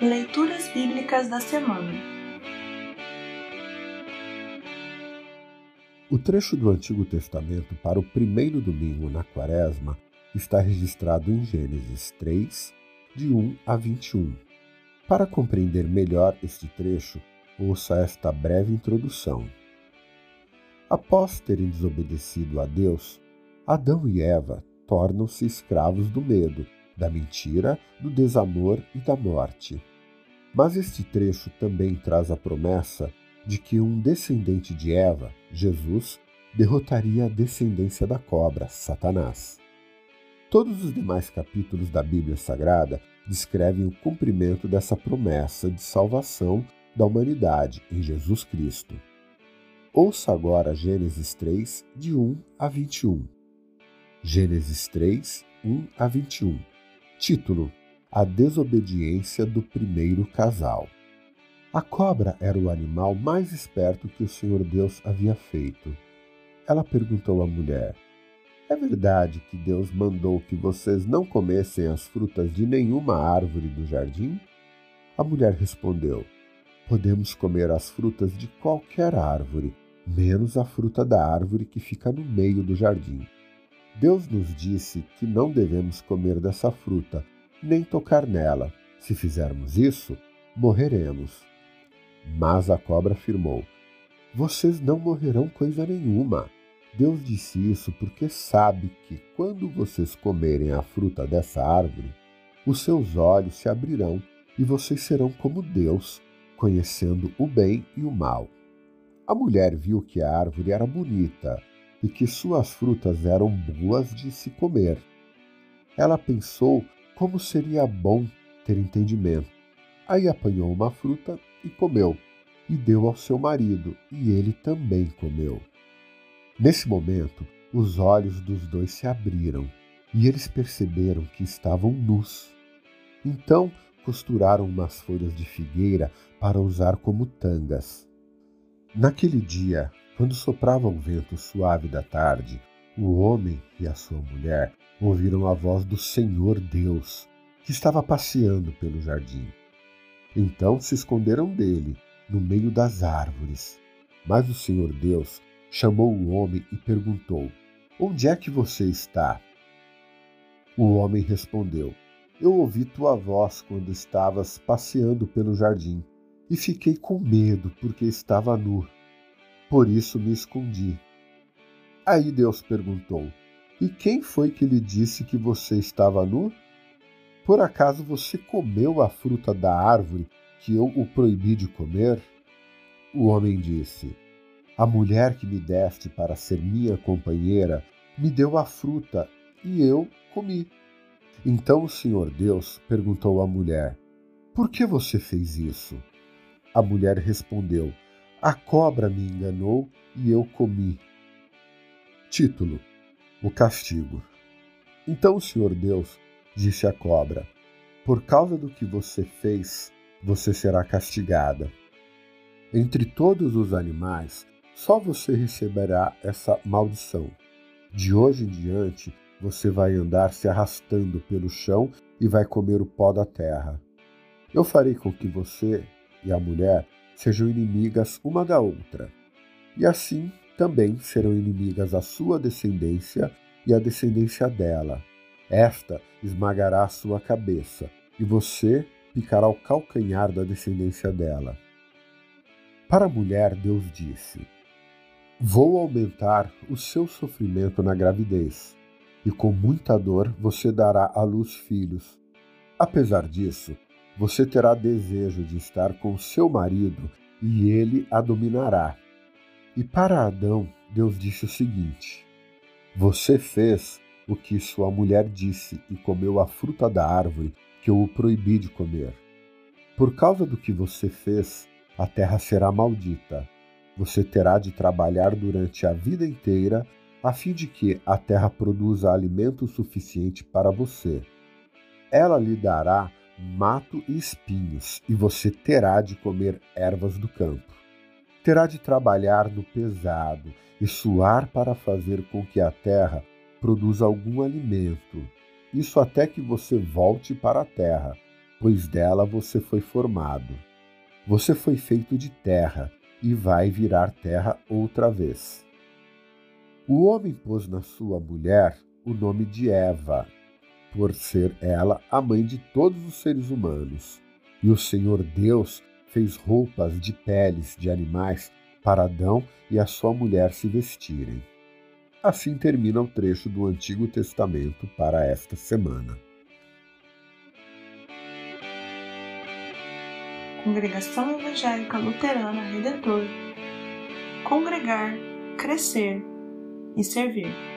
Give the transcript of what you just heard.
Leituras Bíblicas da Semana O trecho do Antigo Testamento para o primeiro domingo na Quaresma está registrado em Gênesis 3, de 1 a 21. Para compreender melhor este trecho, ouça esta breve introdução. Após terem desobedecido a Deus, Adão e Eva tornam-se escravos do medo, da mentira, do desamor e da morte. Mas este trecho também traz a promessa de que um descendente de Eva, Jesus, derrotaria a descendência da cobra, Satanás. Todos os demais capítulos da Bíblia Sagrada descrevem o cumprimento dessa promessa de salvação da humanidade em Jesus Cristo. Ouça agora Gênesis 3, de 1 a 21. Gênesis 3, 1 a 21. Título: A desobediência do primeiro casal. A cobra era o animal mais esperto que o Senhor Deus havia feito. Ela perguntou à mulher: É verdade que Deus mandou que vocês não comessem as frutas de nenhuma árvore do jardim? A mulher respondeu: Podemos comer as frutas de qualquer árvore, menos a fruta da árvore que fica no meio do jardim. Deus nos disse que não devemos comer dessa fruta, nem tocar nela. Se fizermos isso, morreremos. Mas a cobra afirmou: Vocês não morrerão coisa nenhuma. Deus disse isso porque sabe que quando vocês comerem a fruta dessa árvore, os seus olhos se abrirão e vocês serão como Deus, conhecendo o bem e o mal. A mulher viu que a árvore era bonita e que suas frutas eram boas de se comer. Ela pensou como seria bom ter entendimento. Aí apanhou uma fruta e comeu, e deu ao seu marido, e ele também comeu. Nesse momento, os olhos dos dois se abriram, e eles perceberam que estavam nus. Então costuraram umas folhas de figueira para usar como tangas. Naquele dia, quando soprava o vento suave da tarde, o homem e a sua mulher ouviram a voz do Senhor Deus, que estava passeando pelo jardim. Então se esconderam dele, no meio das árvores. Mas o Senhor Deus chamou o homem e perguntou: Onde é que você está? O homem respondeu: eu ouvi tua voz quando estavas passeando pelo jardim e fiquei com medo porque estava nu. Por isso me escondi. Aí Deus perguntou: E quem foi que lhe disse que você estava nu? Por acaso você comeu a fruta da árvore que eu o proibi de comer? O homem disse: A mulher que me deste para ser minha companheira me deu a fruta e eu comi. Então o Senhor Deus perguntou à mulher: Por que você fez isso? A mulher respondeu: A cobra me enganou e eu comi. Título: O castigo. Então o Senhor Deus disse à cobra: Por causa do que você fez, você será castigada. Entre todos os animais, só você receberá essa maldição. De hoje em diante, você vai andar se arrastando pelo chão e vai comer o pó da terra. Eu farei com que você e a mulher sejam inimigas uma da outra, e assim também serão inimigas a sua descendência e a descendência dela. Esta esmagará a sua cabeça, e você picará o calcanhar da descendência dela. Para a mulher, Deus disse: Vou aumentar o seu sofrimento na gravidez e com muita dor você dará à luz filhos. Apesar disso, você terá desejo de estar com seu marido e ele a dominará. E para Adão, Deus disse o seguinte: Você fez o que sua mulher disse e comeu a fruta da árvore que eu o proibi de comer. Por causa do que você fez, a terra será maldita. Você terá de trabalhar durante a vida inteira a fim de que a terra produza alimento suficiente para você. Ela lhe dará mato e espinhos, e você terá de comer ervas do campo. Terá de trabalhar no pesado e suar para fazer com que a terra produza algum alimento. Isso até que você volte para a terra, pois dela você foi formado. Você foi feito de terra e vai virar terra outra vez. O homem pôs na sua mulher o nome de Eva, por ser ela a mãe de todos os seres humanos. E o Senhor Deus fez roupas de peles de animais para Adão e a sua mulher se vestirem. Assim termina o trecho do Antigo Testamento para esta semana. Congregação Evangélica Luterana Redentor Congregar, Crescer e Servir.